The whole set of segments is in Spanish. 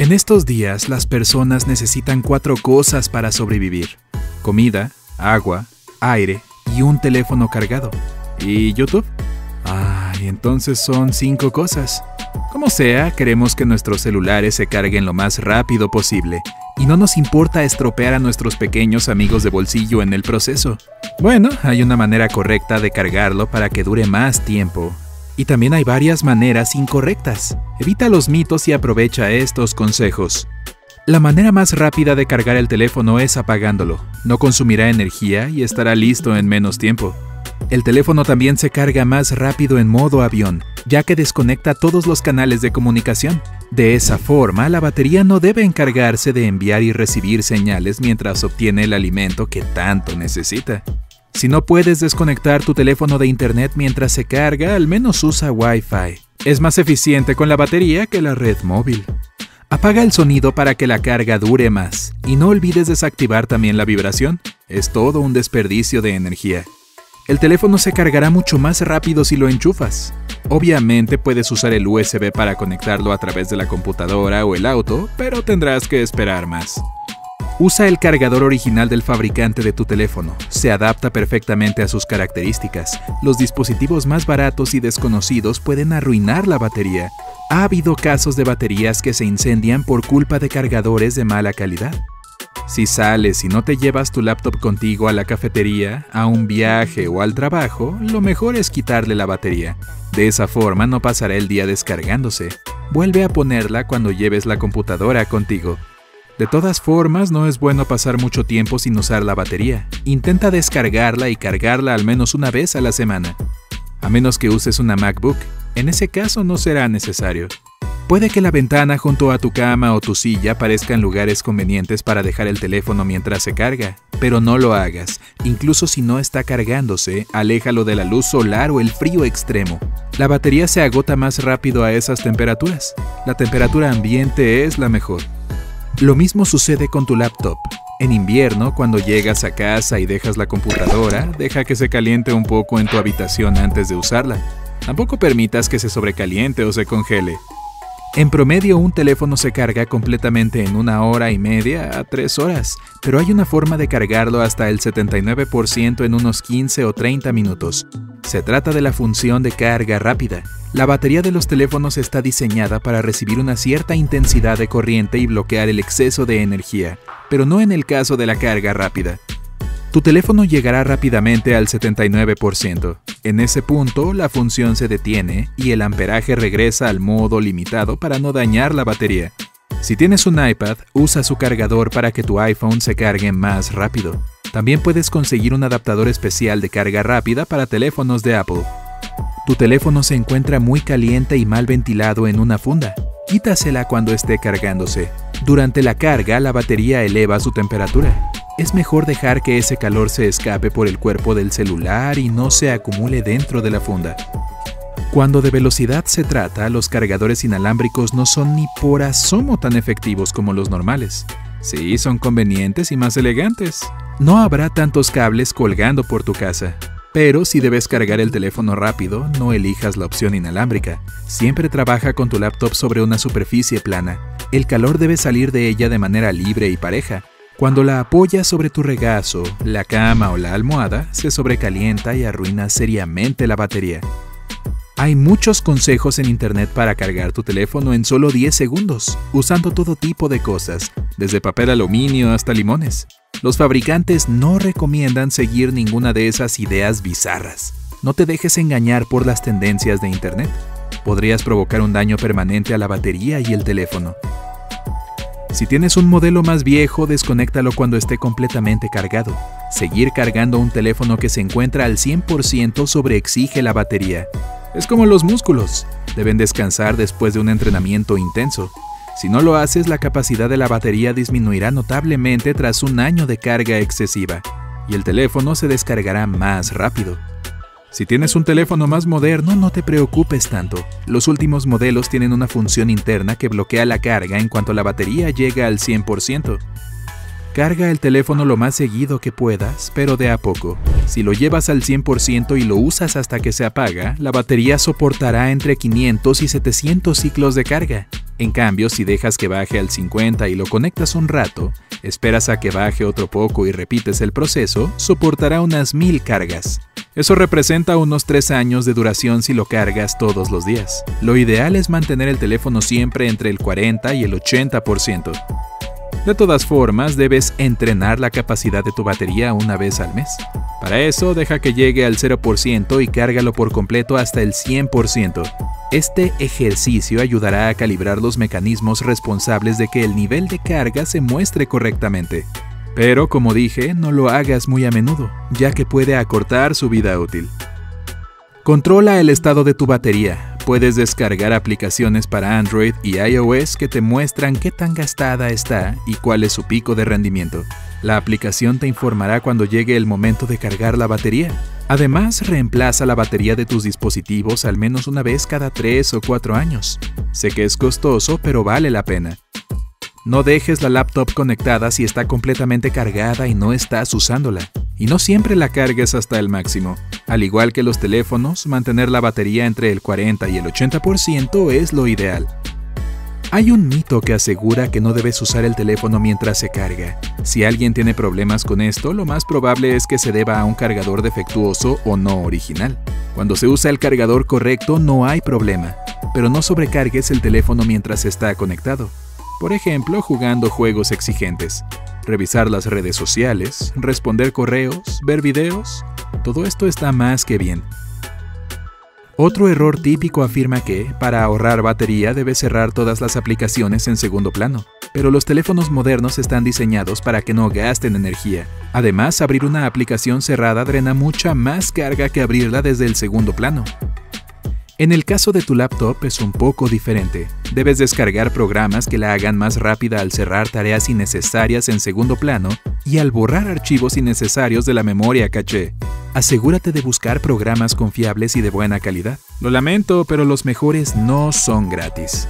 En estos días las personas necesitan cuatro cosas para sobrevivir. Comida, agua, aire y un teléfono cargado. ¿Y YouTube? Ay, entonces son cinco cosas. Como sea, queremos que nuestros celulares se carguen lo más rápido posible y no nos importa estropear a nuestros pequeños amigos de bolsillo en el proceso. Bueno, hay una manera correcta de cargarlo para que dure más tiempo. Y también hay varias maneras incorrectas. Evita los mitos y aprovecha estos consejos. La manera más rápida de cargar el teléfono es apagándolo. No consumirá energía y estará listo en menos tiempo. El teléfono también se carga más rápido en modo avión, ya que desconecta todos los canales de comunicación. De esa forma, la batería no debe encargarse de enviar y recibir señales mientras obtiene el alimento que tanto necesita. Si no puedes desconectar tu teléfono de internet mientras se carga, al menos usa Wi-Fi. Es más eficiente con la batería que la red móvil. Apaga el sonido para que la carga dure más y no olvides desactivar también la vibración. Es todo un desperdicio de energía. El teléfono se cargará mucho más rápido si lo enchufas. Obviamente puedes usar el USB para conectarlo a través de la computadora o el auto, pero tendrás que esperar más. Usa el cargador original del fabricante de tu teléfono. Se adapta perfectamente a sus características. Los dispositivos más baratos y desconocidos pueden arruinar la batería. Ha habido casos de baterías que se incendian por culpa de cargadores de mala calidad. Si sales y no te llevas tu laptop contigo a la cafetería, a un viaje o al trabajo, lo mejor es quitarle la batería. De esa forma no pasará el día descargándose. Vuelve a ponerla cuando lleves la computadora contigo. De todas formas, no es bueno pasar mucho tiempo sin usar la batería. Intenta descargarla y cargarla al menos una vez a la semana. A menos que uses una MacBook, en ese caso no será necesario. Puede que la ventana junto a tu cama o tu silla parezcan lugares convenientes para dejar el teléfono mientras se carga, pero no lo hagas. Incluso si no está cargándose, aléjalo de la luz solar o el frío extremo. La batería se agota más rápido a esas temperaturas. La temperatura ambiente es la mejor. Lo mismo sucede con tu laptop. En invierno, cuando llegas a casa y dejas la computadora, deja que se caliente un poco en tu habitación antes de usarla. Tampoco permitas que se sobrecaliente o se congele. En promedio un teléfono se carga completamente en una hora y media a tres horas, pero hay una forma de cargarlo hasta el 79% en unos 15 o 30 minutos. Se trata de la función de carga rápida. La batería de los teléfonos está diseñada para recibir una cierta intensidad de corriente y bloquear el exceso de energía, pero no en el caso de la carga rápida. Tu teléfono llegará rápidamente al 79%. En ese punto, la función se detiene y el amperaje regresa al modo limitado para no dañar la batería. Si tienes un iPad, usa su cargador para que tu iPhone se cargue más rápido. También puedes conseguir un adaptador especial de carga rápida para teléfonos de Apple. Tu teléfono se encuentra muy caliente y mal ventilado en una funda. Quítasela cuando esté cargándose. Durante la carga, la batería eleva su temperatura es mejor dejar que ese calor se escape por el cuerpo del celular y no se acumule dentro de la funda. Cuando de velocidad se trata, los cargadores inalámbricos no son ni por asomo tan efectivos como los normales. Sí, son convenientes y más elegantes. No habrá tantos cables colgando por tu casa. Pero si debes cargar el teléfono rápido, no elijas la opción inalámbrica. Siempre trabaja con tu laptop sobre una superficie plana. El calor debe salir de ella de manera libre y pareja, cuando la apoyas sobre tu regazo, la cama o la almohada, se sobrecalienta y arruina seriamente la batería. Hay muchos consejos en internet para cargar tu teléfono en solo 10 segundos, usando todo tipo de cosas, desde papel aluminio hasta limones. Los fabricantes no recomiendan seguir ninguna de esas ideas bizarras. No te dejes engañar por las tendencias de internet. Podrías provocar un daño permanente a la batería y el teléfono. Si tienes un modelo más viejo, desconéctalo cuando esté completamente cargado. Seguir cargando un teléfono que se encuentra al 100% sobreexige la batería. Es como los músculos, deben descansar después de un entrenamiento intenso. Si no lo haces, la capacidad de la batería disminuirá notablemente tras un año de carga excesiva, y el teléfono se descargará más rápido. Si tienes un teléfono más moderno, no te preocupes tanto. Los últimos modelos tienen una función interna que bloquea la carga en cuanto la batería llega al 100%. Carga el teléfono lo más seguido que puedas, pero de a poco. Si lo llevas al 100% y lo usas hasta que se apaga, la batería soportará entre 500 y 700 ciclos de carga. En cambio, si dejas que baje al 50 y lo conectas un rato, esperas a que baje otro poco y repites el proceso, soportará unas 1000 cargas. Eso representa unos 3 años de duración si lo cargas todos los días. Lo ideal es mantener el teléfono siempre entre el 40 y el 80%. De todas formas, debes entrenar la capacidad de tu batería una vez al mes. Para eso, deja que llegue al 0% y cárgalo por completo hasta el 100%. Este ejercicio ayudará a calibrar los mecanismos responsables de que el nivel de carga se muestre correctamente. Pero como dije, no lo hagas muy a menudo, ya que puede acortar su vida útil. Controla el estado de tu batería. Puedes descargar aplicaciones para Android y iOS que te muestran qué tan gastada está y cuál es su pico de rendimiento. La aplicación te informará cuando llegue el momento de cargar la batería. Además, reemplaza la batería de tus dispositivos al menos una vez cada 3 o 4 años. Sé que es costoso, pero vale la pena. No dejes la laptop conectada si está completamente cargada y no estás usándola. Y no siempre la cargues hasta el máximo. Al igual que los teléfonos, mantener la batería entre el 40 y el 80% es lo ideal. Hay un mito que asegura que no debes usar el teléfono mientras se carga. Si alguien tiene problemas con esto, lo más probable es que se deba a un cargador defectuoso o no original. Cuando se usa el cargador correcto no hay problema, pero no sobrecargues el teléfono mientras está conectado. Por ejemplo, jugando juegos exigentes, revisar las redes sociales, responder correos, ver videos, todo esto está más que bien. Otro error típico afirma que, para ahorrar batería, debes cerrar todas las aplicaciones en segundo plano. Pero los teléfonos modernos están diseñados para que no gasten energía. Además, abrir una aplicación cerrada drena mucha más carga que abrirla desde el segundo plano. En el caso de tu laptop es un poco diferente. Debes descargar programas que la hagan más rápida al cerrar tareas innecesarias en segundo plano y al borrar archivos innecesarios de la memoria caché. Asegúrate de buscar programas confiables y de buena calidad. Lo lamento, pero los mejores no son gratis.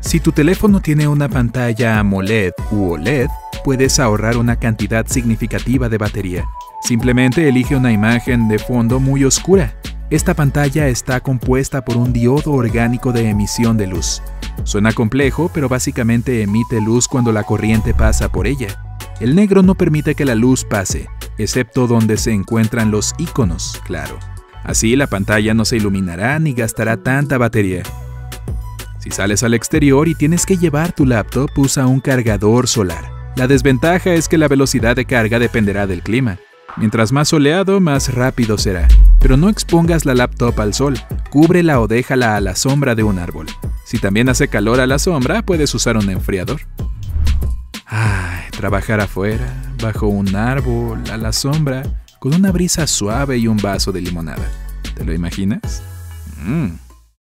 Si tu teléfono tiene una pantalla AMOLED u OLED, puedes ahorrar una cantidad significativa de batería. Simplemente elige una imagen de fondo muy oscura esta pantalla está compuesta por un diodo orgánico de emisión de luz. Suena complejo, pero básicamente emite luz cuando la corriente pasa por ella. El negro no permite que la luz pase, excepto donde se encuentran los iconos, claro. Así la pantalla no se iluminará ni gastará tanta batería. Si sales al exterior y tienes que llevar tu laptop, usa un cargador solar. La desventaja es que la velocidad de carga dependerá del clima. Mientras más soleado, más rápido será. Pero no expongas la laptop al sol, cúbrela o déjala a la sombra de un árbol. Si también hace calor a la sombra, puedes usar un enfriador. Ay, trabajar afuera, bajo un árbol, a la sombra, con una brisa suave y un vaso de limonada. ¿Te lo imaginas? Mmm.